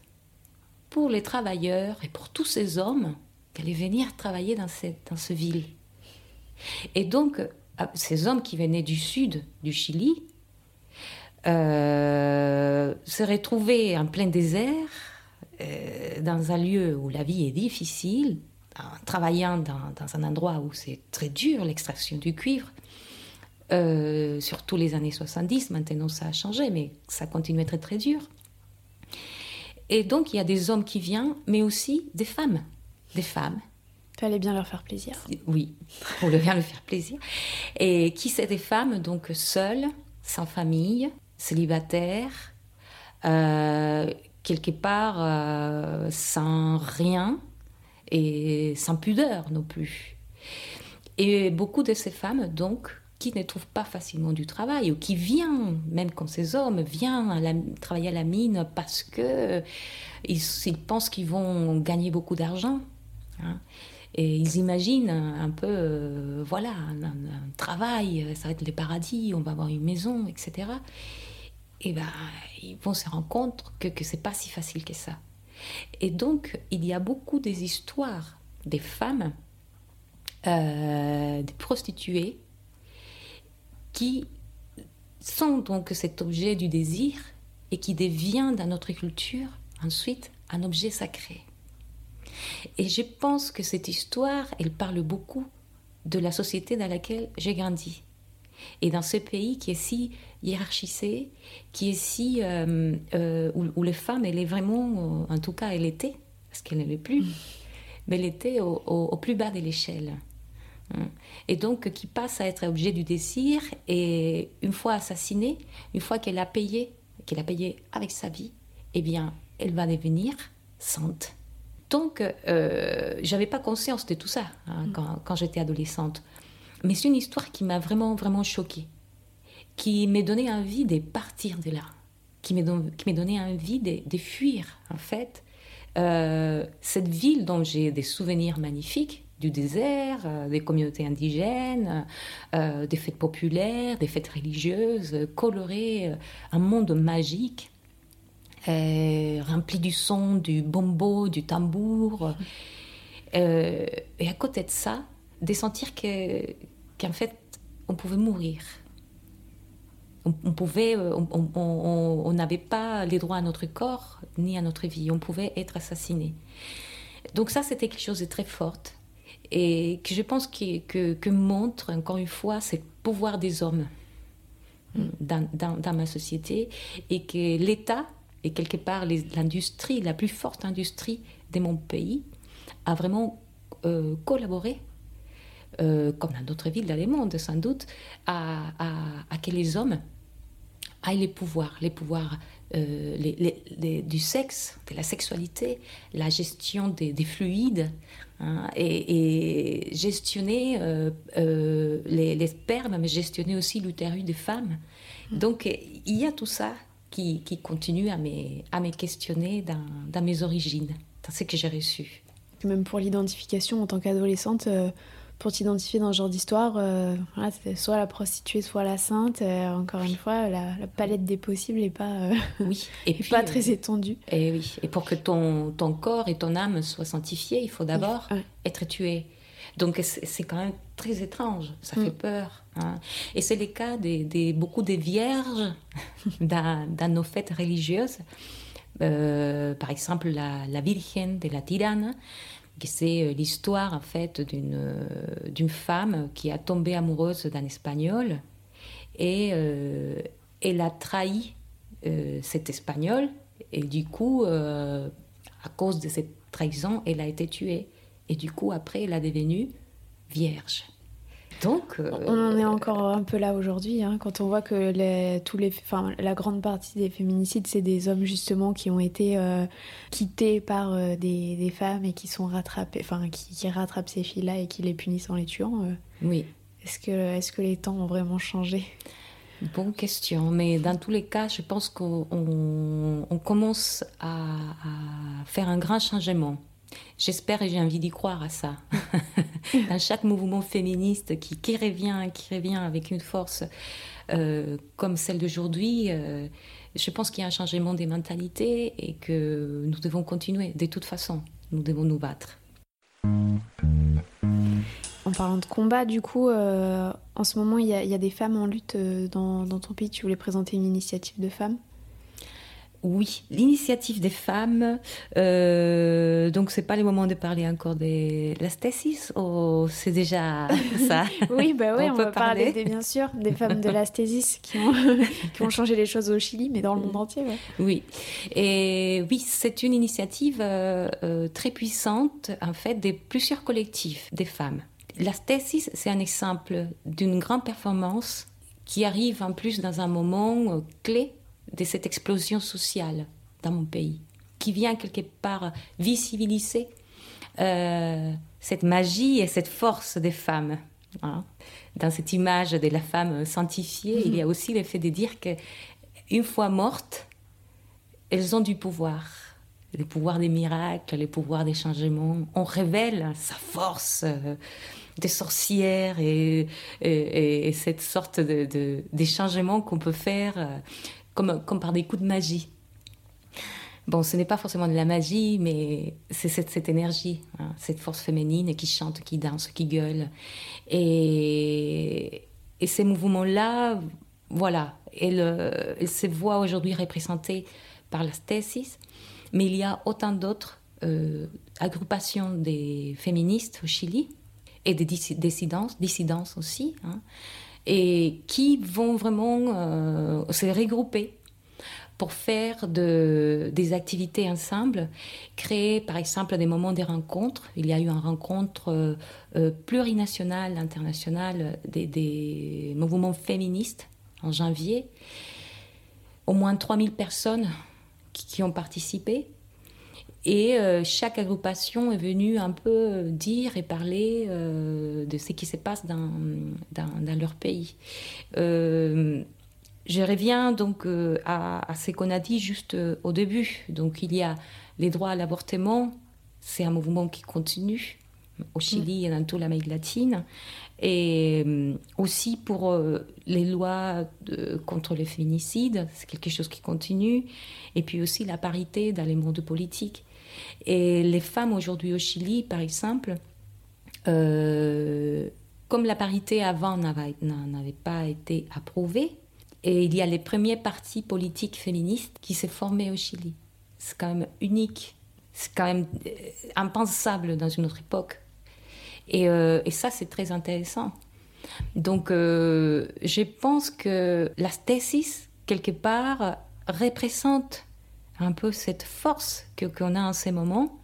pour les travailleurs et pour tous ces hommes qui allaient venir travailler dans cette dans ce ville. Et donc, euh, ces hommes qui venaient du sud du Chili euh, se retrouvaient en plein désert, euh, dans un lieu où la vie est difficile, en travaillant dans, un endroit où c'est très dur l'extraction du cuivre. surtout les années 70, maintenant ça a changé, mais ça continue à être très dur. Et donc il y a des hommes qui viennent, mais aussi des femmes, des femmes Fallait bien leur faire plaisir. Oui, pour bien leur faire plaisir. Et qui c'est des femmes donc seules, sans famille, célibataires, euh, quelque part euh, sans rien et sans pudeur non plus? Et beaucoup de ces femmes donc qui ne trouvent pas facilement du travail ou qui viennent, même comme ces hommes, viennent travailler à la mine parce que ils, pensent qu'ils vont gagner beaucoup d'argent. Hein. Et ils imaginent un, peu, euh, voilà, un, travail, ça va être le paradis, on va avoir une maison, etc. Et ben, ils vont se rendre compte que, que c'est pas si facile que ça. Et donc, il y a beaucoup des histoires des femmes, euh, des prostituées, qui sont donc cet objet du désir et qui devient dans notre culture ensuite un objet sacré. Et je pense que cette histoire, elle parle beaucoup de la société dans laquelle j'ai grandi. Et dans ce pays qui est si hiérarchisé, qui est si. Euh, euh, où, les femmes, elle est vraiment. Euh, en tout cas, elle était, parce qu'elle ne l'est plus, mm. mais elle était au, plus bas de l'échelle. Hein. Et donc, qui passe à être objet du désir, et une fois assassinée, une fois qu'elle a payé, qu'elle a payé avec sa vie, eh bien, elle va devenir sainte. Donc, euh, j'avais pas conscience de tout ça hein, mm. quand, quand j'étais adolescente. Mais c'est une histoire qui m'a vraiment, vraiment choquée, qui m'a donné envie de partir de là, qui m'a donné envie de, de, fuir, en fait, euh, cette ville dont j'ai des souvenirs magnifiques, du désert, euh, des communautés indigènes, euh, des fêtes populaires, des fêtes religieuses, colorées, un monde magique, rempli du son, du bombo, du tambour. et à côté de ça, de sentir que, qu'en fait, on pouvait mourir. On, pouvait, euh, on n'avait pas les droits à notre corps ni à notre vie. On pouvait être assassiné. Donc ça, c'était quelque chose de très fort et que je pense que, que, que montre encore une fois ce pouvoir des hommes dans, dans, dans ma société et que l'État et quelque part l'industrie, la plus forte industrie de mon pays, a vraiment euh, collaboré euh, comme dans d'autres villes dans monde sans doute, à, à, que les hommes aient les pouvoirs, les pouvoirs euh, les, du sexe, de la sexualité, la gestion des, fluides hein, et, gestionner euh, les, spermes, mais gestionner aussi l'utérus des femmes. Mm. Donc il y a tout ça qui, qui continue à me, à me questionner dans, dans mes origines, dans ce que j'ai reçu. Même pour l'identification en tant qu'adolescente, pour t'identifier dans ce genre d'histoire, euh, soit la prostituée, soit la sainte. Euh, encore une fois, la, palette des possibles n'est pas, euh, oui. et pas très étendue. Et oui. Et pour que ton, ton corps et ton âme soient sanctifiés, il faut d'abord être tué. Donc c'est quand même très étrange, ça mm. fait peur. Hein. Et c'est le cas de, beaucoup de vierges dans, dans, nos fêtes religieuses. par exemple, la, la Virgen de la Tirana, c'est euh, l'histoire en fait d'une euh, d'une femme qui a tombé amoureuse d'un espagnol et euh, elle a trahi cet espagnol et du coup à cause de cette trahison elle a été tuée et du coup après elle a devenu vierge donc, euh, on en est encore un peu là aujourd'hui, hein, quand on voit que les, tous les, enfin, la grande partie des féminicides, c'est des hommes justement qui ont été euh, quittés par euh, des, des, femmes et qui sont rattrapés, enfin, qui, qui rattrapent ces filles-là et qui les punissent en les tuant. oui. Est-ce que, est-ce que les temps ont vraiment changé? Bonne question, mais dans tous les cas, je pense qu'on on, commence à, à faire un grand changement. J'espère et j'ai envie d'y croire à ça. à chaque mouvement féministe qui, qui, revient, qui revient avec une force euh, comme celle d'aujourd'hui, euh, je pense qu'il y a un changement des mentalités et que nous devons continuer. De toute façon, nous devons nous battre. En parlant de combat, du coup, euh, en ce moment, il y, a, il y, a des femmes en lutte dans, dans ton pays. Tu voulais présenter une initiative de femmes? Oui, l'initiative des femmes. Euh, donc, c'est pas le moment de parler encore de la stésis ou c'est déjà ça Oui, bah oui, on, peut parler, bien sûr des femmes de la stésis qui ont, qui ont changé les choses au Chili, mais dans le monde entier. Oui, et oui, c'est une initiative euh, euh, très puissante, en fait, de plusieurs collectifs des femmes. La stésis, c'est un exemple d'une grande performance qui arrive en plus dans un moment clé de cette explosion sociale dans mon pays, qui vient quelque part visibiliser euh, cette magie et cette force des femmes. Hein. Dans cette image de la femme sanctifiée, il y a mhm. aussi le fait de dire que une fois mortes, elles ont du pouvoir, le pouvoir des miracles, le pouvoir des changements. On révèle sa force euh, des sorcières et, et, cette sorte de, de, changements qu'on peut faire. Euh, comme, par des coups de magie. Bon, ce n'est pas forcément de la magie, mais c'est cette, énergie, hein, cette force féminine qui chante, qui danse, qui gueule. Et, ces mouvements-là, voilà, elles, se voient aujourd'hui représentés par la stésis, mais il y a autant d'autres euh, agrupations des féministes au Chili et des dissidences, dissidences aussi, hein, et qui vont vraiment euh, se regrouper pour faire de, des activités ensemble, créer par exemple des moments de rencontres. Il y a eu une rencontre euh, euh, plurinationale, internationale des, mouvements féministes en janvier. Au moins 3000 personnes qui ont participé. Et euh, chaque agrupation est venue un peu dire et parler euh, de ce qui se passe dans, leur pays. Euh, je reviens donc à, ce qu'on a dit juste au début. Donc il y a les droits à l'avortement, c'est un mouvement qui continue au Chili et dans toute l'Amérique latine. Et aussi pour les lois contre le féminicide, c'est quelque chose qui continue. Et puis aussi la parité dans les mondes politiques. Et les femmes aujourd'hui au Chili, par exemple, euh, comme la parité avant n'avait pas été approuvée, et il y a les premiers partis politiques féministes qui s'est formés au Chili. C'est quand même unique, c'est quand même euh, impensable dans une autre époque. Et, euh, et ça, c'est très intéressant. Donc, je pense que la stésis, quelque part, représente un peu cette force qu'on a en ces moments.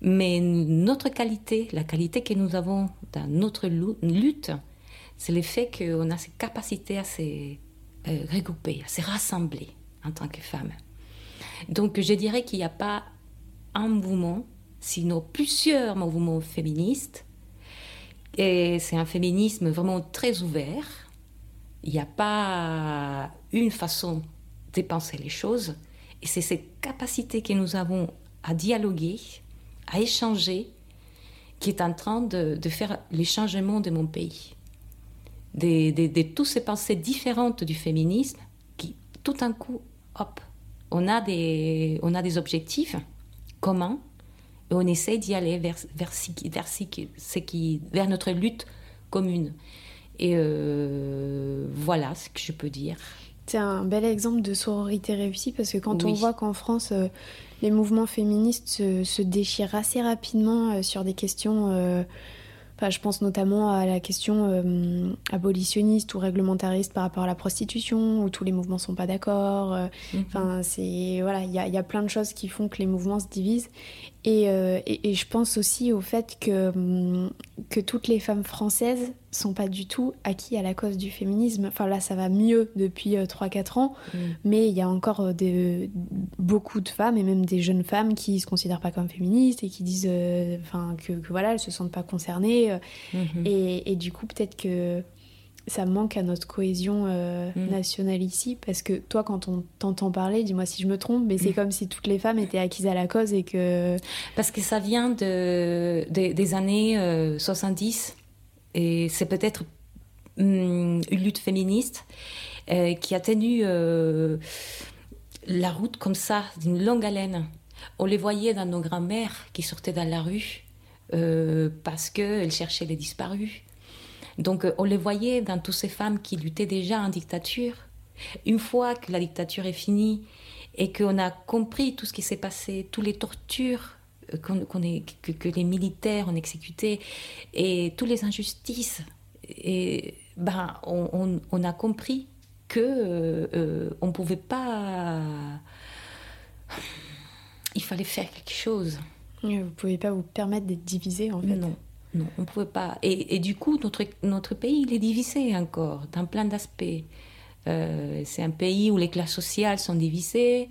Mais notre qualité, la qualité que nous avons dans notre lutte, c'est le fait qu'on a cette capacité à se euh, regrouper, à se rassembler en tant que femme. Donc je dirais qu'il n'y a pas un mouvement, sinon plusieurs mouvements féministes. Et c'est un féminisme vraiment très ouvert. Il n'y a pas une façon de penser les choses. Et c'est cette capacité que nous avons à dialoguer, à échanger, qui est en train de, faire les changements de mon pays. De, toutes ces pensées différentes du féminisme, qui tout d'un coup, hop, on a des, on a des objectifs communs et on essaie d'y aller vers, vers, vers, qui, vers notre lutte commune. Et euh, voilà ce que je peux dire. C'est un bel exemple de sororité réussie parce que quand on voit qu'en France, euh, les mouvements féministes se, déchirent assez rapidement euh, sur des questions, euh, je pense notamment à la question abolitionniste ou réglementariste par rapport à la prostitution, où tous les mouvements sont pas d'accord. Mhm. Enfin, c'est voilà, il y a, plein de choses qui font que les mouvements se divisent. Euh, et, et, je pense aussi au fait que, hum, que toutes les femmes françaises sont pas du tout acquis à la cause du féminisme. Enfin là, ça va mieux depuis 3-4 euh, ans, mm. mais il y a encore euh, des, beaucoup de femmes et même des jeunes femmes qui se considèrent pas comme féministes et qui disent enfin, que, que, voilà, elles se sentent pas concernées. Mm-hmm. et, et, du coup, peut-être que ça manque à notre cohésion euh, mm. nationale ici parce que toi quand on t'entend parler dis-moi si je me trompe mais c'est mm. comme si toutes les femmes étaient acquises à la cause et que parce que ça vient de, des années 70 euh, et c'est peut-être mm, une lutte féministe euh, qui a tenu la route comme ça d'une longue haleine on les voyait dans nos grands-mères qui sortaient dans la rue parce qu'elles cherchaient les disparus donc euh, on les voyait dans toutes ces femmes qui luttaient déjà en dictature Une fois que la dictature est finie et qu'on a compris tout ce qui s'est passé, toutes les tortures euh, est, que, les militaires ont exécutées et toutes les injustices, et, ben, on, a compris que euh, euh, on pouvait pas. Il fallait faire quelque chose. Vous ne pouvez pas vous permettre d'être divisé en fait. Non, non, on ne pouvait pas. Et, du coup, notre, notre pays, il est divisé encore, dans plein d'aspects. Euh, c'est un pays où les classes sociales sont divisées.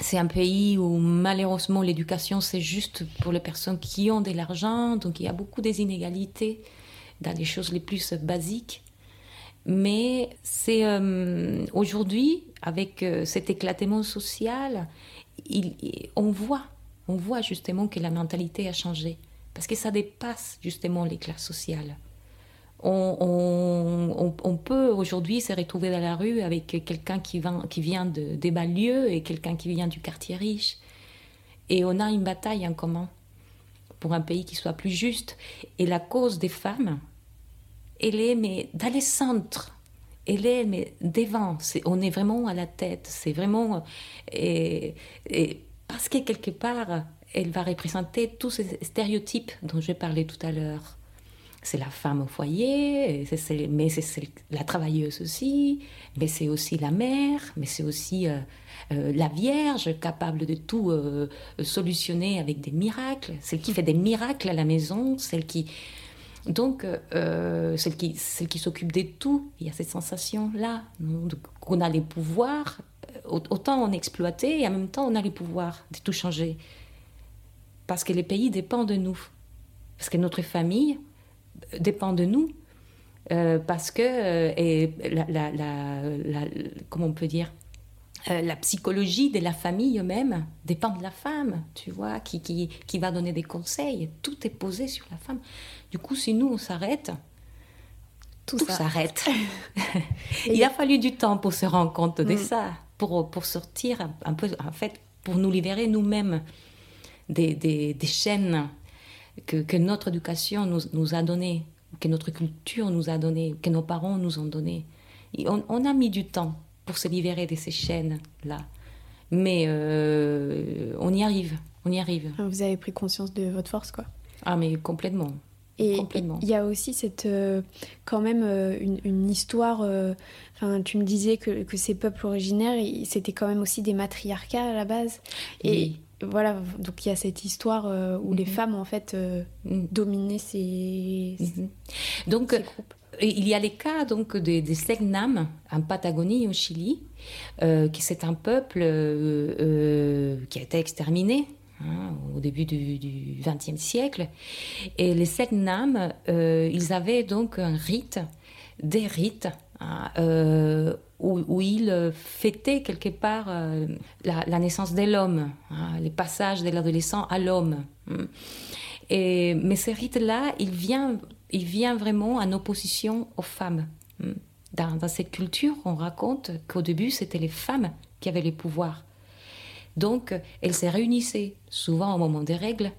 C'est un pays où malheureusement l'éducation c'est juste pour les personnes qui ont de l'argent, donc il y a beaucoup des inégalités dans les choses les plus basiques. Mais c'est euh, aujourd'hui, avec euh, cet éclatement social, on voit, on voit justement que la mentalité a changé parce que ça dépasse justement les classes sociales. On, peut aujourd'hui se retrouver dans la rue avec quelqu'un qui, vient de, des banlieues et quelqu'un qui vient du quartier riche. Et on a une bataille en commun pour un pays qui soit plus juste. Et la cause des femmes, elle est mais dans les centres. Elle est mais devant. on est vraiment à la tête. C'est vraiment. Et parce que quelque part, elle va représenter tous ces stéréotypes dont je parlais tout à l'heure. C'est la femme au foyer, mais c'est la travailleuse aussi, mais c'est aussi la mère, mais c'est aussi euh, euh, la Vierge capable de tout euh, solutionner avec des miracles, celle qui fait des miracles à la maison, celle qui... Donc, celle qui, celle qui s'occupe de tout, il y a cette sensation-là, qu'on a les pouvoirs, autant on exploitait et en même temps on a les pouvoirs de tout changer parce que les pays dépendent de nous, parce que notre famille dépend de nous, euh, parce que euh, et la, comment on peut dire euh, la psychologie de la famille même dépend de la femme, tu vois, qui, qui, qui, va donner des conseils. Tout est posé sur la femme. Du coup, si nous, on s'arrête, tout, s'arrête. Il a fallu du temps pour se rendre compte de mm. ça, pour, pour sortir un peu, en fait, pour nous libérer nous-mêmes des, chaînes que, notre éducation nous, a données, que notre culture nous a données, que nos parents nous ont données. On, a mis du temps pour se libérer de ces chaînes-là. Mais euh, on y arrive, on y arrive. Vous avez pris conscience de votre force, quoi. Ah, mais complètement. Et il y a aussi cette, euh, quand même euh, une, histoire. Enfin, tu me disais que, que ces peuples originaires, c'était quand même aussi des matriarcats à la base. Et, voilà, donc il y a cette histoire euh, où les mhm. femmes en fait euh, dominaient ces, mhm. donc, groupes. Il y a les cas donc des, des Segnam en Patagonie au Chili, euh, qui c'est un peuple qui a été exterminé hein, au début du XXe siècle. Et les Segnam, ils avaient donc un rite, des rites hein, où, il euh, fêtait quelque part euh, la, naissance de l'homme, hein, les passages de l'adolescent à l'homme. Hein. Et, mais ce rite-là, il vient, vraiment en opposition aux femmes. Hein. Dans cette culture, on raconte qu'au début, c'était les femmes qui avaient les pouvoirs. Donc, elles se réunissaient souvent au moment des règles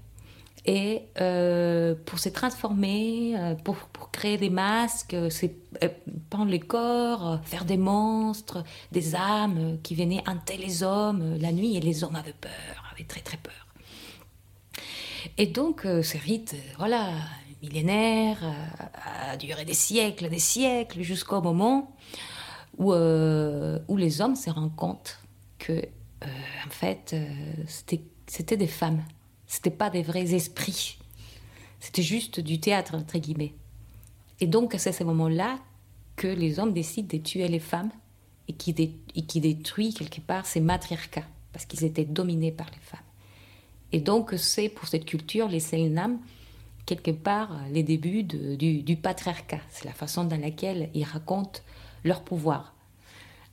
et euh, pour se transformer, euh, pour, créer des masques, c'est euh, peindre les corps, faire des monstres, des âmes qui venaient hanter les hommes la nuit et les hommes avaient peur, avaient très très peur. Et donc ce rite, voilà, millénaire, a duré des siècles, des siècles, jusqu'au moment où, où les hommes se rendent compte que, en fait, c'était des femmes c'était pas des vrais esprits. C'était juste du théâtre, entre guillemets. Et donc, c'est à ce moment-là que les hommes décident de tuer les femmes et qui, qui détruit quelque part ces matriarcats, parce qu'ils étaient dominés par les femmes. Et donc, c'est pour cette culture, les Selnam, quelque part, les débuts du, du, patriarcat. C'est la façon dans laquelle ils racontent leur pouvoir.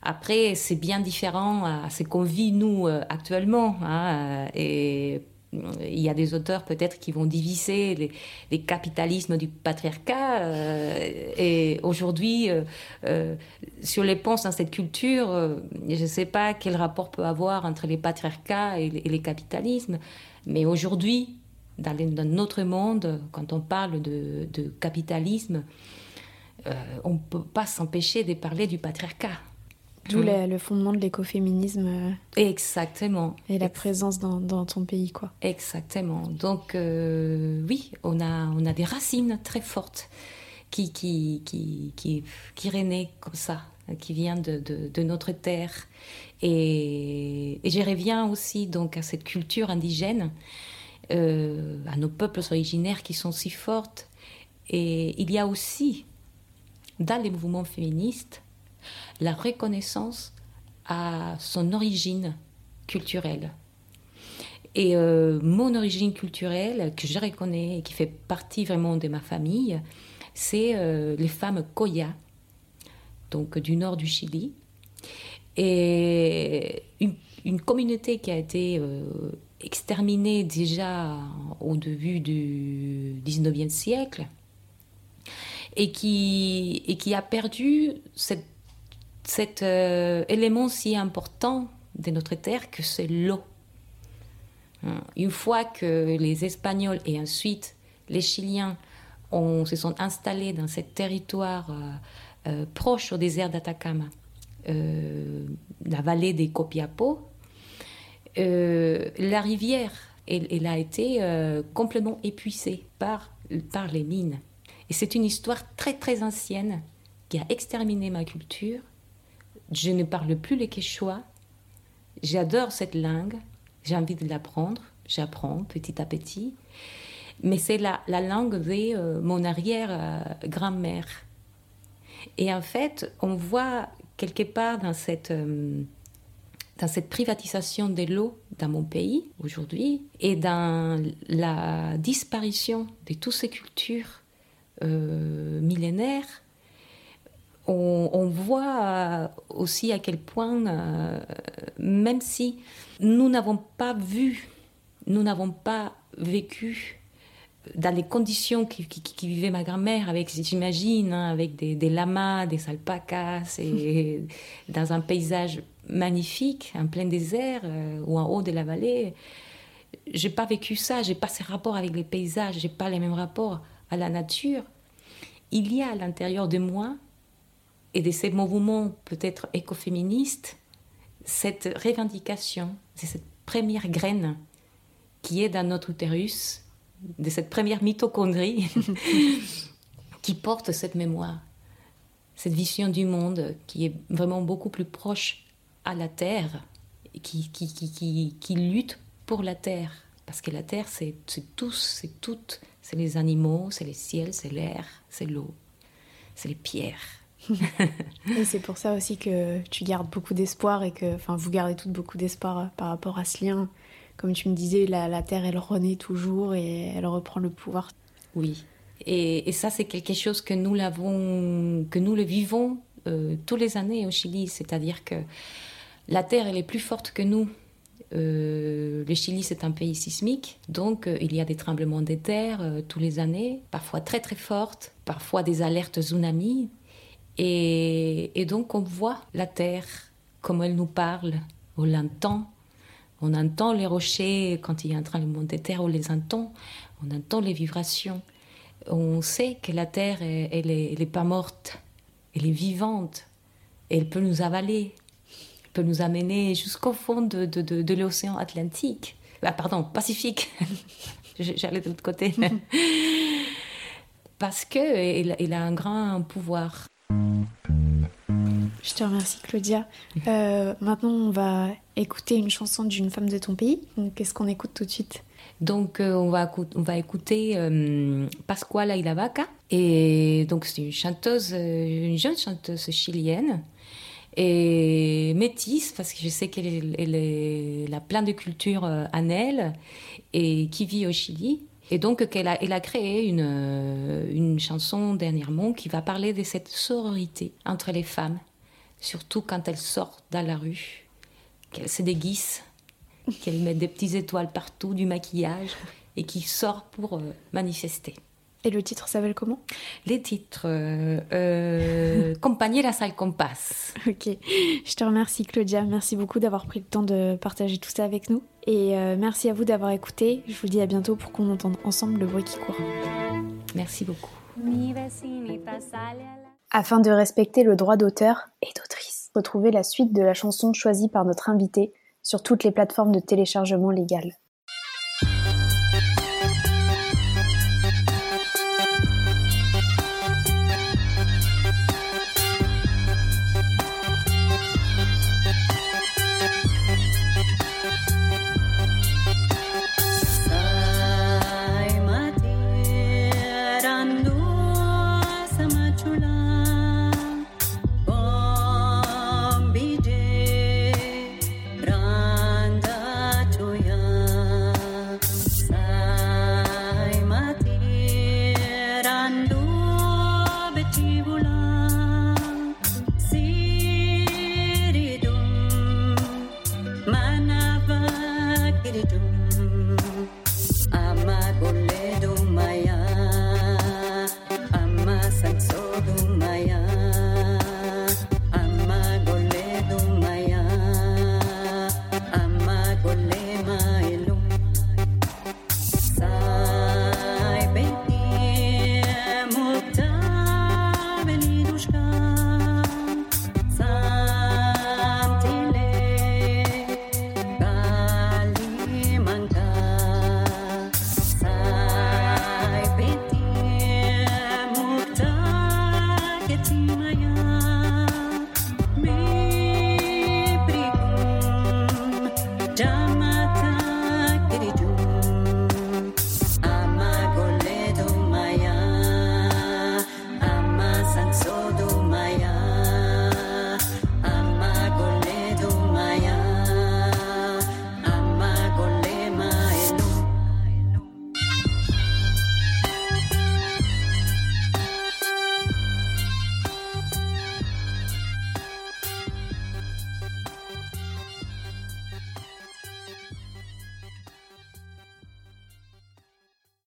Après, c'est bien différent à ce qu'on vit, nous, euh, actuellement. Hein, et il y a des auteurs peut-être qui vont diviser les, capitalismes du patriarcat. Euh, et aujourd'hui, euh, euh, sur les ponts dans cette culture, je ne sais pas quel rapport peut avoir entre les patriarcats et les, capitalismes. Mais aujourd'hui, dans, notre monde, quand on parle de capitalisme, on ne peut pas s'empêcher de parler du patriarcat. D'où mm. le fondement de l'écoféminisme. Euh, Exactement. Et la présence dans, ton pays, quoi. Exactement. Donc, euh, oui, on a, on a des racines très fortes qui, qui, qui, qui, qui renaît comme ça, qui viennent de, de, notre terre. Et, et, je reviens aussi donc à cette culture indigène, euh, à nos peuples originaires qui sont si fortes. Et il y a aussi, dans les mouvements féministes, la reconnaissance à son origine culturelle. Et euh, mon origine culturelle, que je reconnais et qui fait partie vraiment de ma famille, c'est euh, les femmes Koya, donc du nord du Chili. Et une, communauté qui a été euh, exterminée déjà au début du 19e siècle et qui, et qui a perdu cette cet euh, élément si important de notre terre que c'est l'eau. Hein, une fois que les Espagnols et ensuite les Chiliens se sont installés dans ce territoire euh, euh, proche au désert d'Atacama, la vallée des Copiapó, la rivière elle, a été complètement épuisée par, par les mines. Et c'est une histoire très très ancienne qui a exterminé ma culture je ne parle plus le quechua. J'adore cette langue. J'ai envie de l'apprendre. J'apprends petit à petit. Mais c'est la, la, langue de euh, mon arrière-grand-mère. Et en fait, on voit quelque part dans cette, euh, dans cette privatisation de l'eau dans mon pays aujourd'hui et dans la disparition de toutes ces cultures euh, millénaires on, voit euh, aussi à quel point, euh, même si nous n'avons pas vu, nous n'avons pas vécu dans les conditions qui, vivait ma grand-mère, avec, j'imagine, hein, avec des, lamas, des alpacas, et dans un paysage magnifique, en plein désert euh, ou en haut de la vallée. J'ai pas vécu ça, j'ai pas ces rapports avec les paysages, j'ai pas les mêmes rapports à la nature. Il y a à l'intérieur de moi et de ces mouvements peut-être écoféministes, cette revendication, c'est cette première graine qui est dans notre utérus, de cette première mitochondrie qui porte cette mémoire, cette vision du monde qui est vraiment beaucoup plus proche à la Terre, qui, qui, qui, qui lutte pour la Terre. Parce que la Terre, c'est tous, c'est toutes, c'est les animaux, c'est les ciels, c'est l'air, c'est l'eau, c'est les pierres et c'est pour ça aussi que tu gardes beaucoup d'espoir et que, enfin, vous gardez toutes beaucoup d'espoir euh, par rapport à ce lien. Comme tu me disais, la, Terre, elle renaît toujours et elle reprend le pouvoir. Oui. Et, ça, c'est quelque chose que nous l'avons, que nous le vivons euh, tous les années au Chili. C'est-à-dire que la Terre, elle est plus forte que nous. Euh, le Chili, c'est un pays sismique, donc il y a des tremblements de terre tous les années, parfois très très fortes, parfois des alertes tsunami. Et, donc on voit la terre, comme elle nous parle, on l'entend. On entend les rochers quand il y a un tremblement de terre, on les entend, on entend les vibrations. On sait que la terre, elle, n'est pas morte, elle est vivante, elle peut nous avaler, elle peut nous amener jusqu'au fond de, l'océan Atlantique. Ah, pardon, Pacifique. J'allais de l'autre côté. Parce qu'elle a un grand pouvoir. Je te remercie Claudia. Euh, maintenant, on va écouter une chanson d'une femme de ton pays. Qu'est-ce qu'on écoute tout de suite? Donc, euh, on, va, on va écouter euh, Pascuala Ilavaca. Et donc, c'est une chanteuse, une jeune chanteuse chilienne et métisse, parce que je sais qu'elle elle, a plein de cultures en elle et qui vit au Chili. Et donc, elle a, elle a créé une, une chanson dernièrement qui va parler de cette sororité entre les femmes surtout quand elle sort dans la rue, qu'elle se déguise, qu'elle met des petites étoiles partout, du maquillage, et qui sort pour euh, manifester. Et le titre s'appelle comment? Les titres euh, euh Compagnie la salle qu'on passe. Ok, je te remercie Claudia, merci beaucoup d'avoir pris le temps de partager tout ça avec nous. Et euh, merci à vous d'avoir écouté. Je vous dis à bientôt pour qu'on entende ensemble le bruit qui court. Merci beaucoup afin de respecter le droit d'auteur et d'autrice. retrouvez la suite de la chanson choisie par notre invité sur toutes les plateformes de téléchargement légales.